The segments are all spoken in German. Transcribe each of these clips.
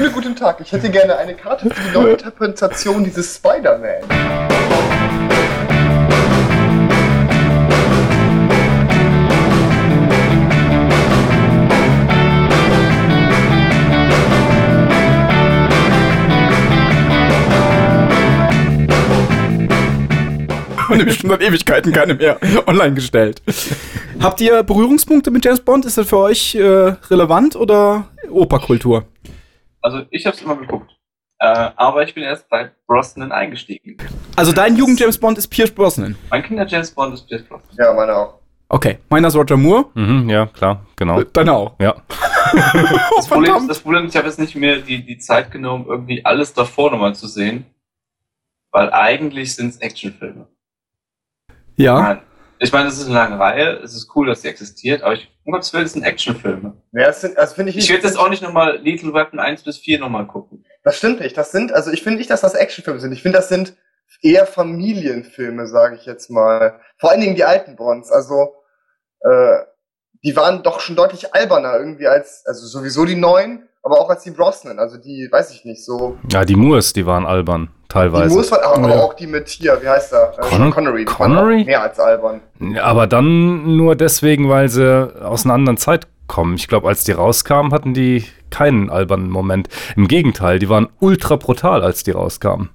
Schönen guten Tag. Ich hätte gerne eine Karte für die neue Interpretation dieses Spider-Man. Und bestimmt seit Ewigkeiten keine mehr online gestellt. Habt ihr Berührungspunkte mit James Bond? Ist das für euch äh, relevant oder Operkultur? Also ich habe es immer geguckt. Äh, aber ich bin erst bei Brosnan eingestiegen. Also dein Jugend-James Bond ist Pierce Brosnan? Mein Kinder-James Bond ist Pierce Brosnan. Ja, meine auch. Okay, meiner ist Roger Moore. Mhm, ja, klar, genau. Deine auch. Ja. Das Problem, ist, das Problem ist, ich habe jetzt nicht mehr die, die Zeit genommen, irgendwie alles davor nochmal zu sehen. Weil eigentlich sind es Actionfilme. Ja. Nein. Ich meine, es ist eine lange Reihe, es ist cool, dass sie existiert, aber ich, um Gottes Willen, es sind Actionfilme. Ja, das sind, also finde ich Ich nicht. werde jetzt auch nicht nochmal Lethal Weapon 1 bis 4 nochmal gucken. Das stimmt nicht. Das sind, also ich finde nicht, dass das Actionfilme sind. Ich finde, das sind eher Familienfilme, sage ich jetzt mal. Vor allen Dingen die alten Bonds. Also, äh, die waren doch schon deutlich alberner irgendwie als, also sowieso die neuen, aber auch als die Brosnan. Also die, weiß ich nicht, so. Ja, die Moores, die waren albern, Die teilweise. Moose waren, aber, Ja. aber auch die mit hier, wie heißt er? Äh, Con- Connery. Die Connery? Mehr als albern. Aber dann nur deswegen, weil sie aus einer anderen Zeit kommen. Ich glaube, als die rauskamen, hatten die keinen albernen Moment. Im Gegenteil, die waren ultra brutal, als die rauskamen.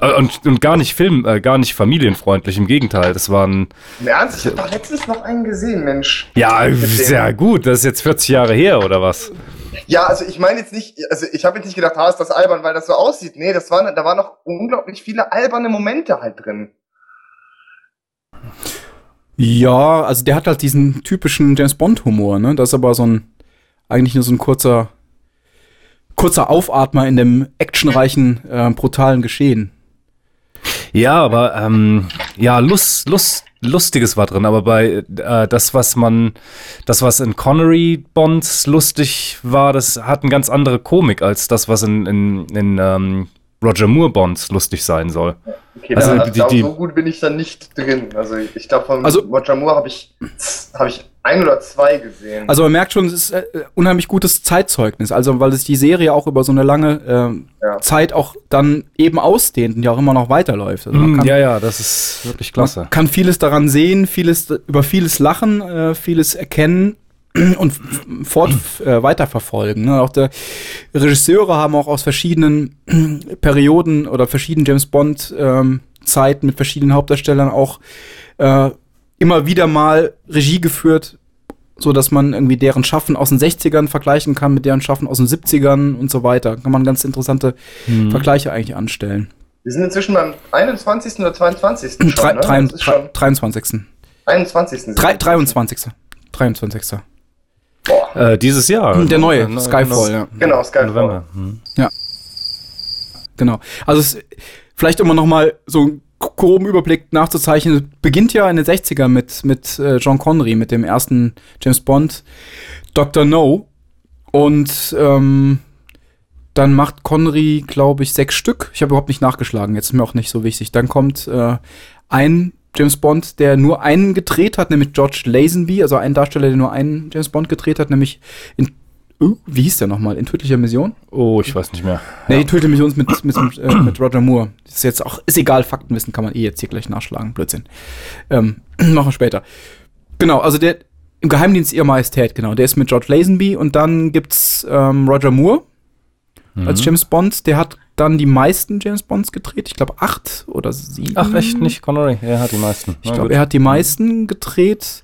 Äh, Und, und gar nicht film, äh, gar nicht familienfreundlich, im Gegenteil. Das waren, Im Ernst, ich habe doch letztens noch einen gesehen, Mensch. ja, sehr gut. Das ist jetzt 40 Jahre her, oder was? Ja, also ich meine jetzt nicht, also ich habe jetzt nicht gedacht, ah, ist das albern, weil das so aussieht. Nee, das waren, da waren noch unglaublich viele alberne Momente halt drin. Ja, also der hat halt diesen typischen James Bond-Humor, ne? Das ist aber so ein, eigentlich nur so ein kurzer, kurzer Aufatmer in dem actionreichen, äh, brutalen Geschehen. Ja, aber ähm, ja, Lust, Lust, Lustiges war drin, aber bei äh, das, was man, das, was in Connery Bonds lustig war, das hat eine ganz andere Komik als das, was in, in, in ähm, Roger Moore Bonds lustig sein soll. Okay, Also da, die- da, die- so gut bin ich dann nicht drin. Also ich glaube von Also- Roger Moore habe ich, habe ich ein oder zwei gesehen. Also man merkt schon, es ist äh, unheimlich gutes Zeitzeugnis. Also weil es die Serie auch über so eine lange ähm, Ja. Zeit auch dann eben ausdehnt und ja auch immer noch weiterläuft. Also man Mm, kann, ja, ja, das ist wirklich klasse. Man kann vieles daran sehen, vieles über vieles lachen, äh, vieles erkennen und fort äh, weiterverfolgen. Ne? Auch der Regisseure haben auch aus verschiedenen Perioden oder verschiedenen James Bond ähm, Zeiten mit verschiedenen Hauptdarstellern auch äh, immer wieder mal Regie geführt, so dass man irgendwie deren Schaffen aus den 60ern vergleichen kann mit deren Schaffen aus den 70ern und so weiter. Kann man ganz interessante Hm. Vergleiche eigentlich anstellen. Wir sind inzwischen beim 21. oder 22. schon, Drei- ne? drei- Das ist schon 23. 21. sind Drei, wir. 23. 23. Boah. Äh, dieses Jahr. Der neue, Äh, Skyfall, ja. Genau, Skyfall. November. Hm. Genau. Also es, vielleicht um noch mal so einen groben Überblick nachzuzeichnen, beginnt ja in den 60er mit, mit äh, John Connery, mit dem ersten James Bond, Dr. No. Und ähm, dann macht Connery, glaube ich, sechs Stück. Ich habe überhaupt nicht nachgeschlagen, jetzt ist mir auch nicht so wichtig. Dann kommt äh, ein James Bond, der nur einen gedreht hat, nämlich George Lazenby, also ein Darsteller, der nur einen James Bond gedreht hat, nämlich in, uh, wie hieß der nochmal? In tödlicher Mission? Oh, ich weiß nicht mehr. Nee, die tödliche Mission ist mit, mit, äh, mit Roger Moore. Das ist jetzt auch, ist egal, Faktenwissen kann man eh jetzt hier gleich nachschlagen. Blödsinn. Ähm, machen wir später. Genau, also der im Geheimdienst ihrer Majestät, genau. Der ist mit George Lazenby und dann gibt's ähm, Roger Moore als James Bond. Der hat dann die meisten James Bonds gedreht. Ich glaube acht oder sieben. Ach, echt nicht Connery? Er hat die meisten. Ich glaube, er hat die meisten gedreht.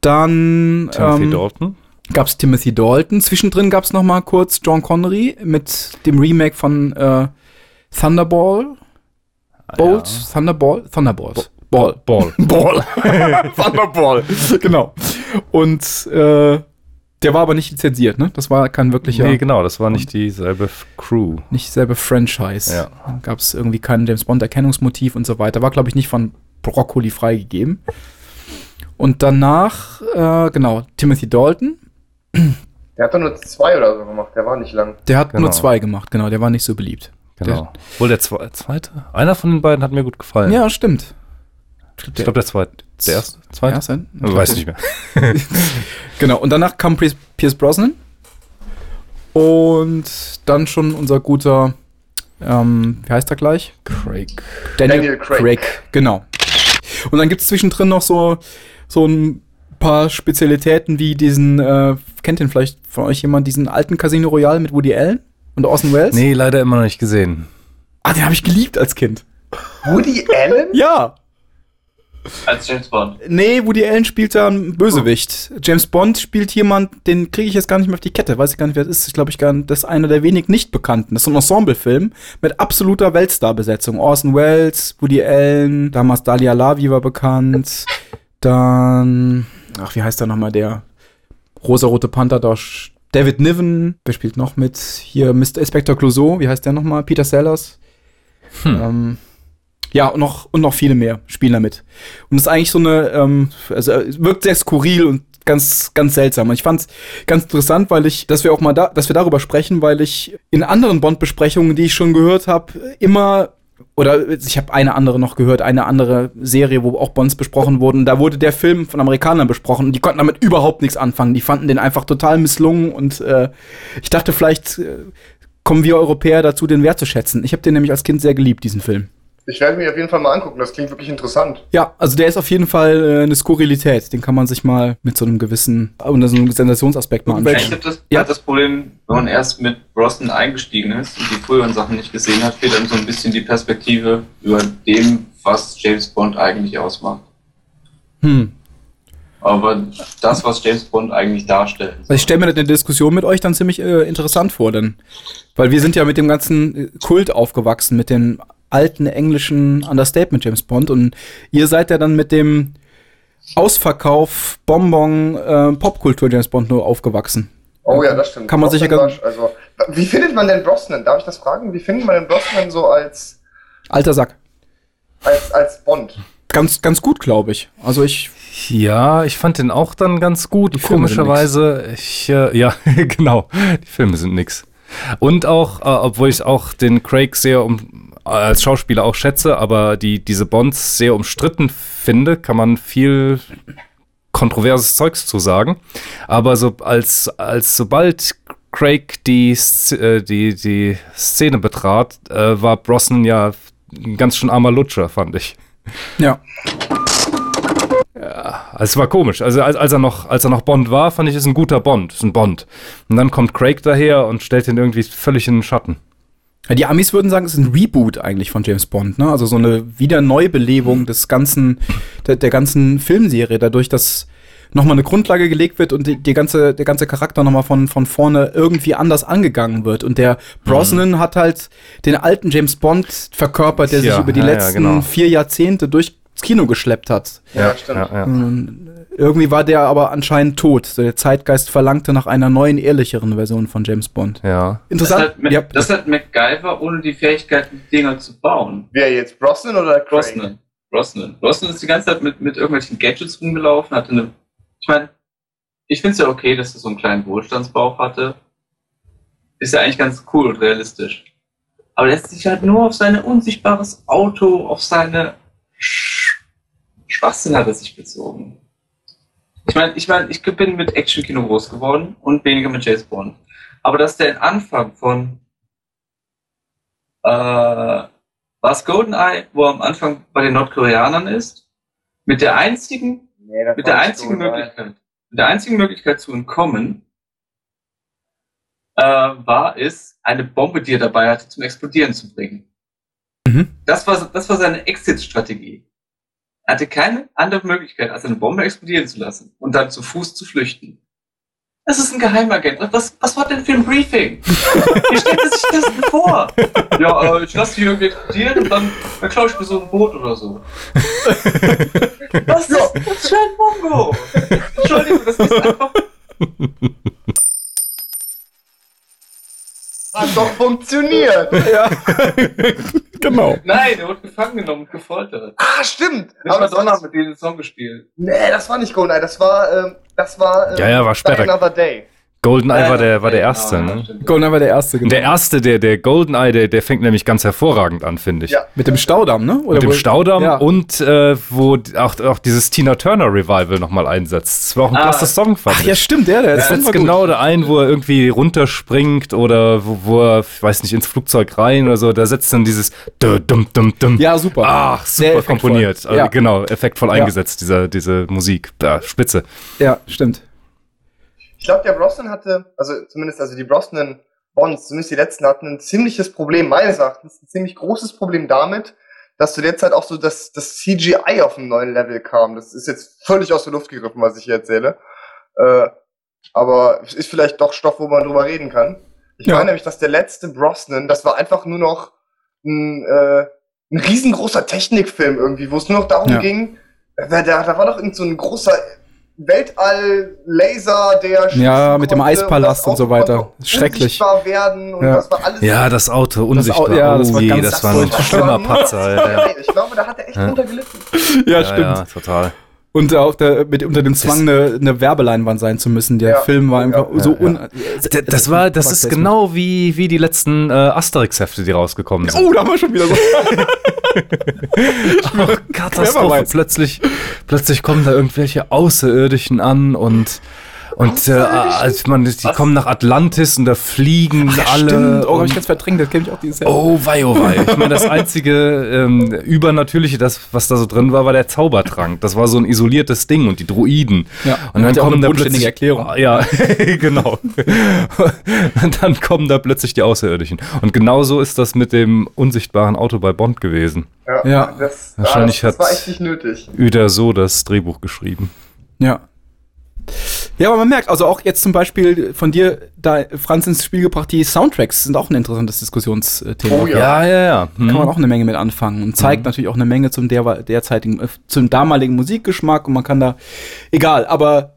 Dann Timothy ähm, Dalton. gab's Timothy Dalton. Zwischendrin gab's noch mal kurz John Connery mit dem Remake von äh, Thunderball. Bolt, Thunderball, Thunderballs. Ball. Ball. Ball. Thunderball. genau. Und äh, der war aber nicht lizenziert, ne? Das war kein wirklicher, Nee, genau, das war nicht dieselbe Crew. nicht selbe Franchise. Ja. Dann gab's irgendwie kein James Bond Erkennungsmotiv und so weiter. War, glaube ich, nicht von Broccoli freigegeben. Und danach, äh, genau, Timothy Dalton. Der hat doch nur zwei oder so gemacht, der war nicht lang. Der hat Genau. nur zwei gemacht, genau. Der war nicht so beliebt. Genau. Wohl der zwe zweite? Einer von den beiden hat mir gut gefallen. Ja, stimmt. Ich glaube der zweite. Der erste? Zweite? Erste? Ich weiß nicht mehr. Genau, und danach kam Pierce, Pierce Brosnan. Und dann schon unser guter, ähm, wie heißt er gleich? Craig. Daniel, Daniel Craig. Craig. Genau. Und dann gibt es zwischendrin noch so, so ein paar Spezialitäten wie diesen, äh, kennt den vielleicht von euch jemand, diesen alten Casino Royale mit Woody Allen und Orson Welles? Nee, leider immer noch nicht gesehen. Ah, den habe ich geliebt als Kind. Woody Allen? Ja. Als James Bond. Nee, Woody Allen spielt da einen Bösewicht. Oh. James Bond spielt jemand, den kriege ich jetzt gar nicht mehr auf die Kette. Weiß ich gar nicht, wer das ist. Ich glaube, ich gar nicht, das ist einer der wenig nicht bekannten. Das ist ein Ensemble-Film mit absoluter Weltstar-Besetzung. Orson Welles, Woody Allen, damals Dalia Lavi war bekannt. Dann, ach, wie heißt der nochmal, der rosarote Panther da David Niven, wer spielt noch mit? Hier Mr. Inspector Clouseau, wie heißt der nochmal? Peter Sellers. Hm. Ähm, ja, und noch, und noch viele mehr spielen damit. Und es ist eigentlich so eine, ähm, also es wirkt sehr skurril und ganz, ganz seltsam. Und ich fand es ganz interessant, weil ich, dass wir auch mal da, dass wir darüber sprechen, weil ich in anderen Bond-Besprechungen, die ich schon gehört habe, immer oder ich habe eine andere noch gehört, eine andere Serie, wo auch Bonds besprochen wurden. Da wurde der Film von Amerikanern besprochen und die konnten damit überhaupt nichts anfangen. Die fanden den einfach total misslungen und äh, ich dachte, vielleicht äh, kommen wir Europäer dazu, den wertzuschätzen. Ich habe den nämlich als Kind sehr geliebt, diesen Film. Ich werde mir auf jeden Fall mal angucken, das klingt wirklich interessant. Ja, also der ist auf jeden Fall äh, eine Skurrilität. Den kann man sich mal mit so einem gewissen, unter so einem Sensationsaspekt mal anschauen. Ich habe das, ja. das Problem, wenn man erst mit Brosnan eingestiegen ist und die früheren Sachen nicht gesehen hat, fehlt einem so ein bisschen die Perspektive über dem, was James Bond eigentlich ausmacht. Hm. Aber das, was James Bond eigentlich darstellt. Also ich stelle mir eine Diskussion mit euch dann ziemlich äh, interessant vor, denn weil wir sind ja mit dem ganzen äh, Kult aufgewachsen, mit den alten englischen Understatement James Bond und ihr seid ja dann mit dem Ausverkauf Bonbon äh, Popkultur James Bond nur aufgewachsen. Oh ja, das stimmt. Kann man sicher war, also wie findet man denn Brosnan? Darf ich das fragen? Wie findet man denn Brosnan so als alter Sack? Als als Bond? Ganz ganz gut, glaube ich. Also ich ja, ich fand den auch dann ganz gut. Die komischerweise, ich äh, ja genau, die Filme sind nix. Und auch, äh, obwohl ich auch den Craig sehr um als Schauspieler auch schätze, aber die diese Bonds sehr umstritten finde, kann man viel kontroverses Zeugs zu sagen. Aber so als, als sobald Craig die, äh, die, die Szene betrat, äh, war Brosnan ja ein ganz schön armer Lutscher, fand ich. Ja. Ja, also es war komisch. Also als, als, er noch, als er noch Bond war, fand ich, ist ein guter Bond, ist ein Bond. Und dann kommt Craig daher und stellt ihn irgendwie völlig in den Schatten. Die Amis würden sagen, es ist ein Reboot eigentlich von James Bond, ne? Also so eine Wiederneubelebung des ganzen, der, der ganzen Filmserie, dadurch, dass nochmal eine Grundlage gelegt wird und die, die, ganze, der ganze Charakter nochmal von, von vorne irgendwie anders angegangen wird. Und der Brosnan mhm. hat halt den alten James Bond verkörpert, der ja, sich über die ja, letzten ja, genau. vier Jahrzehnte durchs Kino geschleppt hat. Ja, stimmt. Irgendwie war der aber anscheinend tot. Der Zeitgeist verlangte nach einer neuen, ehrlicheren Version von James Bond. Ja. Interessant. Das hat, ja. das hat MacGyver ohne die Fähigkeit, die Dinger zu bauen. Wer jetzt? Brosnan oder Craig? Brosnan. Brosnan. Brosnan ist die ganze Zeit mit, mit irgendwelchen Gadgets rumgelaufen, hatte eine. Ich meine, ich finde es ja okay, dass er so einen kleinen Wohlstandsbauch hatte. Ist ja eigentlich ganz cool und realistisch. Aber er lässt sich halt nur auf sein unsichtbares Auto, auf seine Schwachsinn hat er sich bezogen. Ich meine, ich meine, ich bin mit Action-Kino groß geworden und weniger mit James Bond. Aber dass der Anfang von äh, was GoldenEye, wo er am Anfang bei den Nordkoreanern ist, mit der einzigen, nee, mit der einzigen Möglichkeit, mit der einzigen Möglichkeit zu entkommen, äh, war es, eine Bombe, die er dabei hatte, zum Explodieren zu bringen. Mhm. Das war, das war seine Exit-Strategie. Er hatte keine andere Möglichkeit, als eine Bombe explodieren zu lassen und dann zu Fuß zu flüchten. Das ist ein Geheimagent. Was, was war denn für ein Briefing? Wie stellt sich das denn vor? Ja, äh, ich lasse die irgendwie explodieren und dann, dann klaue ich mir so ein Boot oder so. Was ist das für ein Mongo? Entschuldigung, das ist einfach Hat doch funktioniert. Ja. genau. Nein, er wurde gefangen genommen und gefoltert. Ah, stimmt. Das Aber Madonna mit dem Song gespielt. Nee, das war nicht GoldenEye, das war, ähm, das war, ähm, ja, ja, war später. Another Day. GoldenEye ja, war der, war der erste, genau, ne? GoldenEye war der erste, genau. Der erste, der, der GoldenEye, der, der fängt nämlich ganz hervorragend an, finde ich. Ja. Mit dem Staudamm, ne? Oder Mit dem Staudamm ja. und äh, wo auch, auch dieses Tina Turner Revival nochmal einsetzt. Das war auch ein ah. klasse Song, fand Ach, ich. ja, stimmt, der, der ist ja, genau der ein, wo er irgendwie runterspringt oder wo, wo er, ich weiß nicht, ins Flugzeug rein oder so. Da setzt dann dieses dum, dum, dum. Ja, super. Ach, super komponiert. Ja. Also, genau, effektvoll eingesetzt, dieser, diese Musik. Ja, spitze. Ja, stimmt. Ich glaube, der Brosnan hatte, also zumindest also die Brosnan Bonds, zumindest die letzten hatten ein ziemliches Problem, meines Erachtens, ein ziemlich großes Problem damit, dass zu der Zeit auch so das, das CGI auf einem neuen Level kam. Das ist jetzt völlig aus der Luft gegriffen, was ich hier erzähle. Äh, aber es ist vielleicht doch Stoff, wo man drüber reden kann. Ich ja. meine nämlich, dass der letzte Brosnan, das war einfach nur noch ein, äh, ein riesengroßer Technikfilm irgendwie, wo es nur noch darum ja. ging, da, da war doch irgend so ein großer Weltall-Laser, der Ja, mit dem Eispalast und so weiter. Schrecklich. Werden und ja. Das war alles ja, das Auto unsichtbar. Das, ja, das war, oh je, das war ein schlimmer Patzer. Ja. Ich glaube, da hat er echt ja. drunter gelitten. Ja, stimmt. Ja, total. Und auch der, mit, unter dem Zwang, eine, eine Werbeleinwand sein zu müssen. Der ja, Film war einfach ja, so un. Das, das war, das ist genau wie, wie die letzten äh, Asterix-Hefte, die rausgekommen sind. Oh, da haben wir schon wieder so. oh, Katastrophe. Plötzlich, plötzlich kommen da irgendwelche Außerirdischen an und und äh, als man, die Was? kommen nach Atlantis und da fliegen Ach, alle. Stimmt. Oh, hab ich ganz verdrängt, das kenne ich auch dieses Jahr. Oh, wei, oh, wei. Ich meine, das einzige ähm, Übernatürliche, das, was da so drin war, war der Zaubertrank. Das war so ein isoliertes Ding und die Druiden. Ja, und dann kommen da plötzlich. Erklärung. Ja, genau. und dann kommen da plötzlich die Außerirdischen. Und genauso ist das mit dem unsichtbaren Auto bei Bond gewesen. Ja, ja. Das, wahrscheinlich das, das war echt nicht nötig. Uder so das Drehbuch geschrieben. Ja. Ja, aber man merkt, also auch jetzt zum Beispiel von dir, da Franz ins Spiel gebracht, die Soundtracks sind auch ein interessantes Diskussionsthema. Oh ja, ja, ja. Hm. Kann man auch eine Menge mit anfangen und zeigt mhm. natürlich auch eine Menge zum der, derzeitigen, äh, zum damaligen Musikgeschmack und man kann da, egal, aber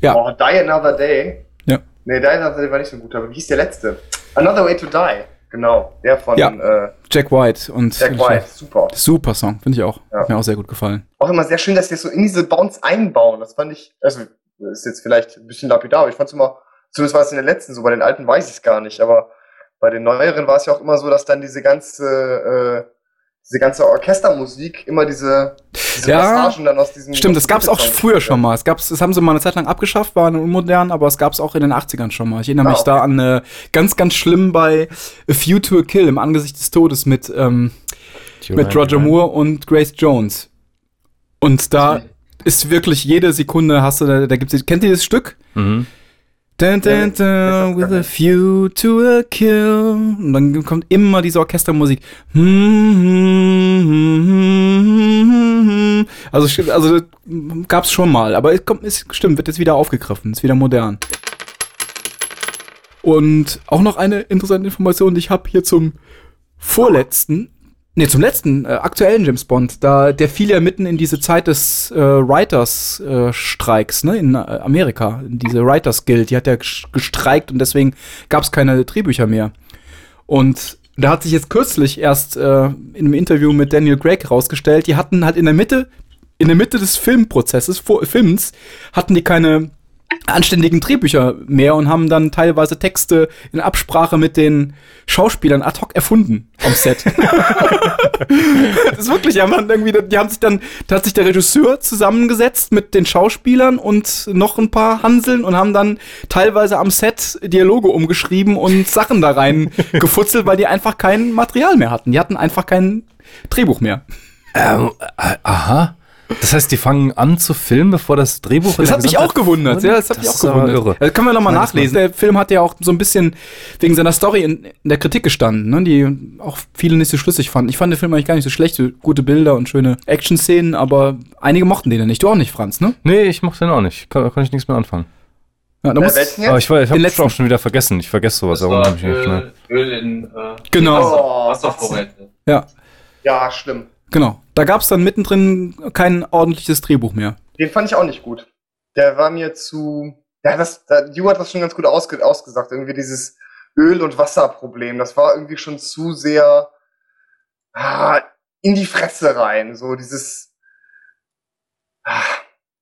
ja. Oh, Die Another Day. Ja. Nee, Die Another Day war nicht so gut, aber wie hieß der letzte? Another Way to Die. Genau, der von ja, äh, Jack White und Jack White, super. Super Song, finde ich auch. Ja. Hat mir auch sehr gut gefallen. Auch immer sehr schön, dass die das so in diese Bounce einbauen. Das fand ich, also ist jetzt vielleicht ein bisschen lapidar, aber ich fand es immer, zumindest war es in den letzten so, bei den alten weiß ich es gar nicht, aber bei den neueren war es ja auch immer so, dass dann diese ganze äh, diese ganze Orchestermusik immer diese, diese ja, Passagen dann aus diesem. Stimmt, das gab es auch früher schon mal. Es gab's, das haben sie mal eine Zeit lang abgeschafft, waren unmodern, aber es gab es auch in den 80ern schon mal. Ich erinnere ah, mich okay. da an äh, ganz, ganz schlimm bei A Few to a Kill im Angesicht des Todes mit, ähm, mit Roger Moore und Grace Jones. Und da ist wirklich jede Sekunde hast du, da, da gibt's, kennt ihr das Stück? Mhm. Dun, dun, dun, with a few to a kill. Und dann kommt immer diese Orchestermusik. Also, also gab's schon mal, aber es kommt, es stimmt, wird jetzt wieder aufgegriffen, ist wieder modern. Und auch noch eine interessante Information, die ich habe hier zum vorletzten. Nee, zum letzten, äh, aktuellen James Bond, da, der fiel ja mitten in diese Zeit des äh, Writers-Streiks, äh, ne, in äh, Amerika, diese Writers Guild, die hat ja gestreikt und deswegen gab es keine Drehbücher mehr. Und da hat sich jetzt kürzlich erst äh, in einem Interview mit Daniel Craig rausgestellt, die hatten halt in der Mitte, in der Mitte des Filmprozesses, vor, Films, hatten die keine anständigen Drehbücher mehr und haben dann teilweise Texte in Absprache mit den Schauspielern ad hoc erfunden am Set. das ist wirklich, ja, man irgendwie, die haben sich dann, da hat sich der Regisseur zusammengesetzt mit den Schauspielern und noch ein paar Hanseln und haben dann teilweise am Set Dialoge umgeschrieben und Sachen da rein gefutzelt, weil die einfach kein Material mehr hatten. Die hatten einfach kein Drehbuch mehr. Ähm, äh, aha. Das heißt, die fangen an zu filmen, bevor das Drehbuch Das hat mich auch gewundert. Ja, das hat mich auch gewundert. Irre. Das können wir nochmal nachlesen. Der Film hat ja auch so ein bisschen wegen seiner Story in, in der Kritik gestanden, ne, die auch viele nicht so schlüssig fanden. Ich fand den Film eigentlich gar nicht so schlecht, gute Bilder und schöne Action-Szenen, aber einige mochten den ja nicht. Du auch nicht, Franz, ne? Nee, ich mochte den auch nicht. Kann, kann ich nichts mehr anfangen. Ja, da muss, aber ich, ich habe auch schon wieder vergessen. Ich vergesse sowas das nicht Öl, Öl in äh, genau. Wasservorräte. Ja. Ja, stimmt. Genau. Da gab es dann mittendrin kein ordentliches Drehbuch mehr. Den fand ich auch nicht gut. Der war mir zu. Ja, das, da, Ju hat das schon ganz gut ausge, ausgesagt. Irgendwie dieses Öl- und Wasserproblem. Das war irgendwie schon zu sehr ah, in die Fresse rein. So dieses. Ah,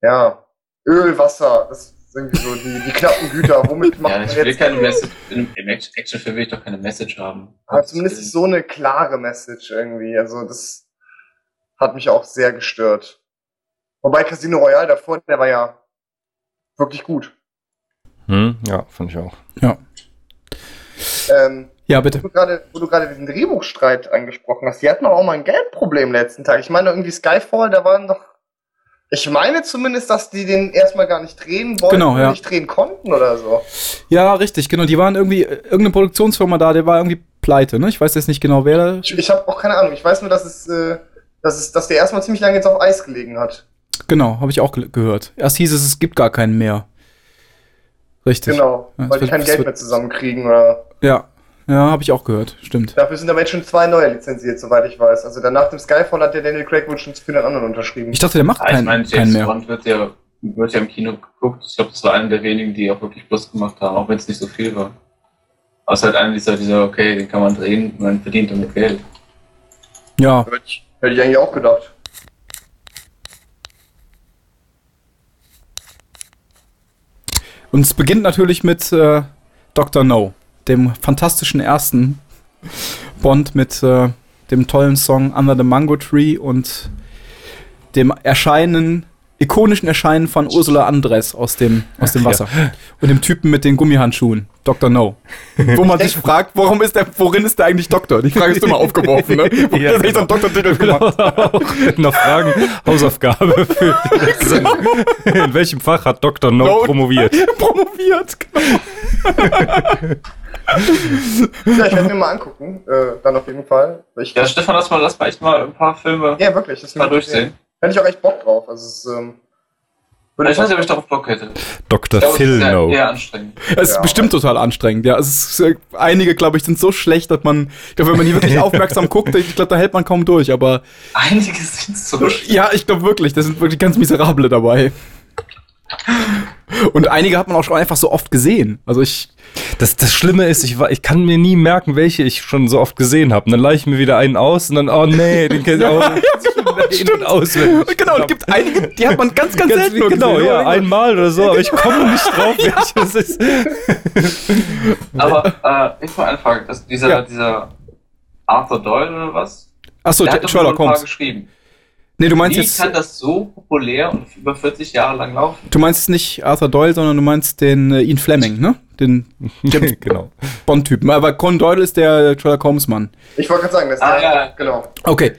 ja. Öl, Wasser. Das ist irgendwie so die, die knappen Güter. Womit macht Ja, man ich will jetzt keine Message. Im im Act- Actionfilm will ich doch keine Message haben. Aber zumindest so eine klare Message irgendwie. Also das hat mich auch sehr gestört. Wobei Casino Royale davor, der war ja wirklich gut. Hm, ja, fand ich auch. Ähm, Ja, wo bitte. du gerade, wo du gerade diesen Drehbuchstreit angesprochen hast, die hatten doch auch mal ein Geldproblem letzten Tag. Ich meine irgendwie Skyfall, da waren doch, ich meine zumindest, dass die den erstmal gar nicht drehen wollten, Genau, ja. nicht drehen konnten oder so. Ja, richtig, genau. Die waren irgendwie, äh, irgendeine Produktionsfirma da, der war irgendwie pleite, ne? Ich weiß jetzt nicht genau, wer da. Ich, ich habe auch keine Ahnung. Ich weiß nur, dass es, äh, dass es, dass der erstmal ziemlich lange jetzt auf Eis gelegen hat. Genau, habe ich auch ge gehört. Erst hieß es, es gibt gar keinen mehr. Richtig. Genau, Ja, weil die kein Geld wird- mehr zusammenkriegen oder. Ja, ja, habe ich auch gehört. Stimmt. Dafür sind aber jetzt schon zwei neue lizenziert, soweit ich weiß. Also dann nach dem Skyfall hat der Daniel Craig wohl schon für den anderen unterschrieben. Ich dachte, der macht Ah, ich keinen, meine, keinen mehr. Bond wird ja, wird ja im Kino geguckt. Ich glaube, das war einer der wenigen, die auch wirklich Plus gemacht haben, auch wenn es nicht so viel war. Außer halt einer dieser, dieser, okay, den kann man drehen, man verdient damit Geld. Ja, ich, hätte ich eigentlich auch gedacht. und es beginnt natürlich mit äh, Dr. No, dem fantastischen ersten Bond mit äh, dem tollen Song Under the Mango Tree und dem Erscheinen, ikonischen Erscheinen von Ursula Andres aus dem, aus dem Ach, Wasser. Und dem Typen mit den Gummihandschuhen, Dr. No. Wo man sich fragt, warum ist der, worin ist der eigentlich Doktor? Die Frage ist immer aufgeworfen, ne? Wo Ja, sich so einen Doktortitel gemacht? Noch Fragen, Hausaufgabe für die Sendung. In welchem Fach hat Dr. No, No. promoviert? Promoviert, genau. Ja, ich werde mir mal angucken. Äh, dann auf jeden Fall. Ich, Ja, Stefan, lass mal, lass mal echt mal ein paar Filme ja, wirklich. Das mal durchsehen. Hätte ich auch echt Bock drauf. Also es, ähm, Ich weiß nicht, ob ich darauf Bock hätte. Dr. Ich glaube, es Phil ist eher, No. eher anstrengend. Es ist Ja. bestimmt total anstrengend, ja. Es ist, äh, einige, glaube ich, sind so schlecht, dass man, ich glaube, wenn man die wirklich aufmerksam guckt, ich glaube, da hält man kaum durch. Aber Einige sind so ja, ich glaube wirklich, da sind wirklich ganz miserable dabei. Und einige hat man auch schon einfach so oft gesehen. Also ich, Das, das Schlimme ist, ich, war- ich kann mir nie merken, welche ich schon so oft gesehen habe. Und dann leihe ich mir wieder einen aus und dann, oh nee, den kennt ich auch. In- und auswendig. genau, es gibt einige, die hat man ganz, ganz, Ganz, selten genau, gesehen. ja, einmal oder so, aber ich komme nicht drauf, welches ist. Aber äh, ich mal eine Frage. Das, dieser, Ja. dieser Arthur Doyle oder was? Achso, der hat doch nur Sherlock Holmes. geschrieben. Nee, du meinst Wie jetzt, kann das so populär und über 40 Jahre lang laufen? du meinst nicht Arthur Doyle, sondern du meinst den äh, Ian Fleming, ne? Den genau. Bond-Typen. Aber Con Doyle ist der Sherlock Holmes-Mann. Ich wollte gerade sagen, dass Ah, der, ja. genau. Okay.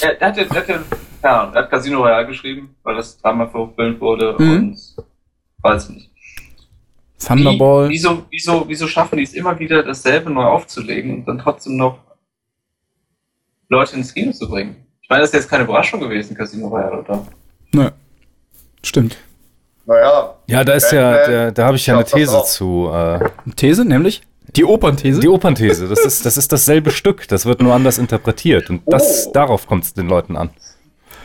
Er, der hat, ja- der hat, ja- der hat Casino Royale geschrieben, weil das dreimal verfilmt wurde Mhm. und weiß nicht. Thunderball. Wie, wieso, wieso, wieso schaffen die es immer wieder, dasselbe neu aufzulegen und dann trotzdem noch Leute ins Kino zu bringen? Ich meine, das ist jetzt keine Überraschung gewesen, Casino Royale, oder? Ne. Stimmt. Naja, Ja, da ist ja, da, da habe ich ja eine These zu. Äh, These, nämlich? Die Opernthese? die Opernthese, das ist, das ist dasselbe Stück, das wird nur anders interpretiert. Und das, Oh. darauf kommt es den Leuten an.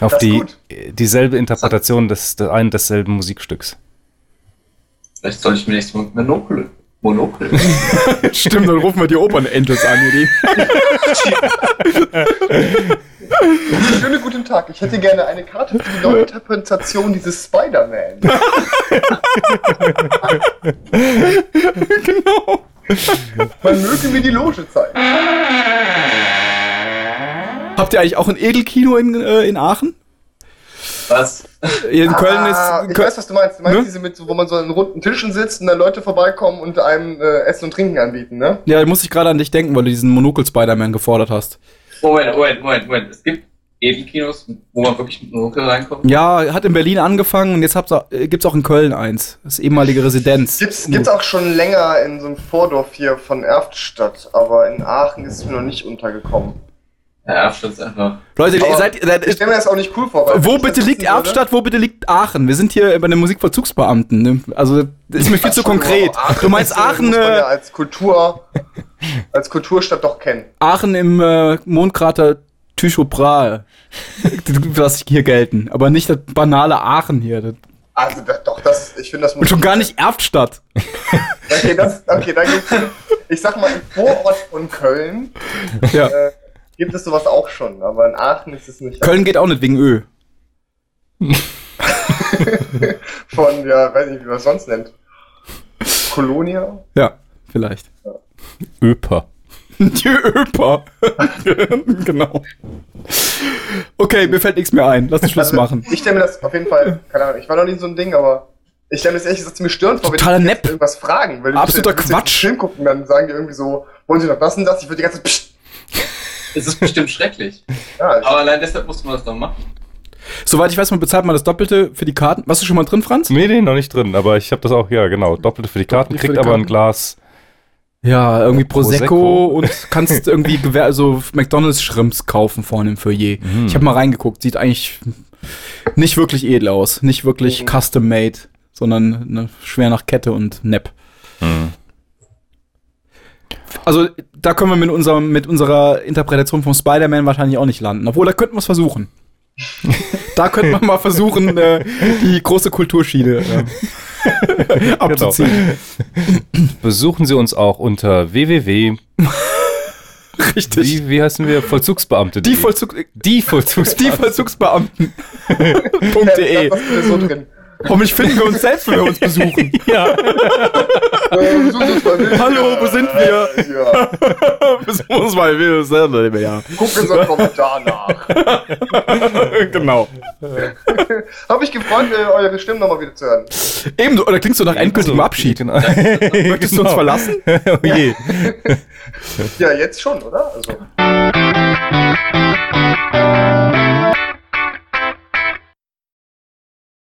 Auf Das die, gut. dieselbe Interpretation des, des einen desselben Musikstücks. Vielleicht soll ich mir nächstes Mal Monokel. Monokel. Stimmt, dann rufen wir die Opern-Angels an, die. schönen guten Tag. Ich hätte gerne eine Karte für die neue Interpretation dieses Spider-Man. genau. Man möge mir die Loge zeigen. Habt ihr eigentlich auch ein Edelkino in, äh, in Aachen? Was? In Köln ah, ist. ich weiß, was du meinst. Du meinst Ne? diese mit, wo man so an runden Tischen sitzt und dann Leute vorbeikommen und einem äh, Essen und Trinken anbieten, ne? ja, da muss ich gerade an dich denken, weil du diesen Monokel-Spider-Man gefordert hast. Moment, Moment, Moment, Moment. Es gibt Edelkinos, wo man wirklich mit Monokel reinkommt. Ja, hat in Berlin angefangen und jetzt äh, gibt's auch in Köln eins. Das ehemalige Residenz. Gibt's, gibt's auch schon länger in so einem Vordorf hier von Erftstadt, aber in Aachen ist es mir noch nicht untergekommen. Ja, Erfstadt ist einfach. Leute, ihr Aber seid. Ich seid stelle mir das auch nicht cool vor. weil wo ich bitte das liegt Erftstadt, wo bitte liegt Aachen? Wir sind hier bei den Musikvollzugsbeamten. Ne? Also, das ist mir viel zu konkret. Aachen Du meinst Aachen, Muss man ja äh, als Kultur, als Kulturstadt doch kennen. Aachen im äh, Mondkrater Tycho Brahe. das hier gelten. Aber nicht das banale Aachen hier. Das- Also da, doch, das, ich finde das muss. Und schon gar nicht Erftstadt. Okay, das, okay, dann gibt's, ich sag mal, im Vorort von Köln Ja. äh, gibt es sowas auch schon, aber in Aachen ist es nicht. Köln geht auch nicht wegen Ö. von, ja, weiß nicht, wie man es sonst nennt. Colonia? Ja, vielleicht. Ja. Öper. Die Öper. genau. Okay, mir fällt nichts mehr ein. Lass uns Schluss also, machen. Ich stelle mir das auf jeden Fall, keine Ahnung, ich war noch nie so ein Ding, aber ich stelle mir das ehrlich gesagt ziemlich störend vor, wenn die irgendwas fragen. Weil Absoluter Quatsch. Film gucken, dann sagen die irgendwie so, wollen Sie noch das und das? Ich würde die ganze Zeit. Es ist bestimmt schrecklich. Ja, aber allein deshalb musste man das doch machen. Soweit ich weiß, man bezahlt mal das Doppelte für die Karten. Warst du schon mal drin, Franz? Nee, nee, noch nicht drin, aber ich habe das auch, ja, genau. Doppelte für die Karten, kriegt aber ein Glas. Ja, irgendwie Prosecco, Prosecco. und kannst irgendwie Gewehr, also McDonalds Shrimps kaufen vorne im Foyer. Mhm. Ich habe mal reingeguckt, sieht eigentlich nicht wirklich edel aus, nicht wirklich mhm. custom made, sondern ne, schwer nach Kette und Nepp. Mhm. Also da können wir mit, unserem, mit unserer Interpretation von Spider-Man wahrscheinlich auch nicht landen, obwohl da könnten wir es versuchen. da könnte man mal versuchen, äh, die große Kulturschiene äh, abzuziehen. Genau. Besuchen Sie uns auch unter www. Richtig. Wie, wie heißen wir? Vollzugsbeamte. Die, Vollzug die Vollzugsbeamten. Die Vollzugsbeamten.de. Hoffentlich finden wir uns selbst, wenn wir uns besuchen. Ja. Hallo, wo sind wir? Ja. Besuchen uns mal, wir selber ja. Guck in unseren Kommentar nach. genau. Hab mich gefreut, eure Stimmen nochmal wieder zu hören. Ebenso, oder klingst du nach endgültigem Abschied? Genau. Möchtest du uns genau. verlassen? oh je. ja, jetzt schon, oder? Also.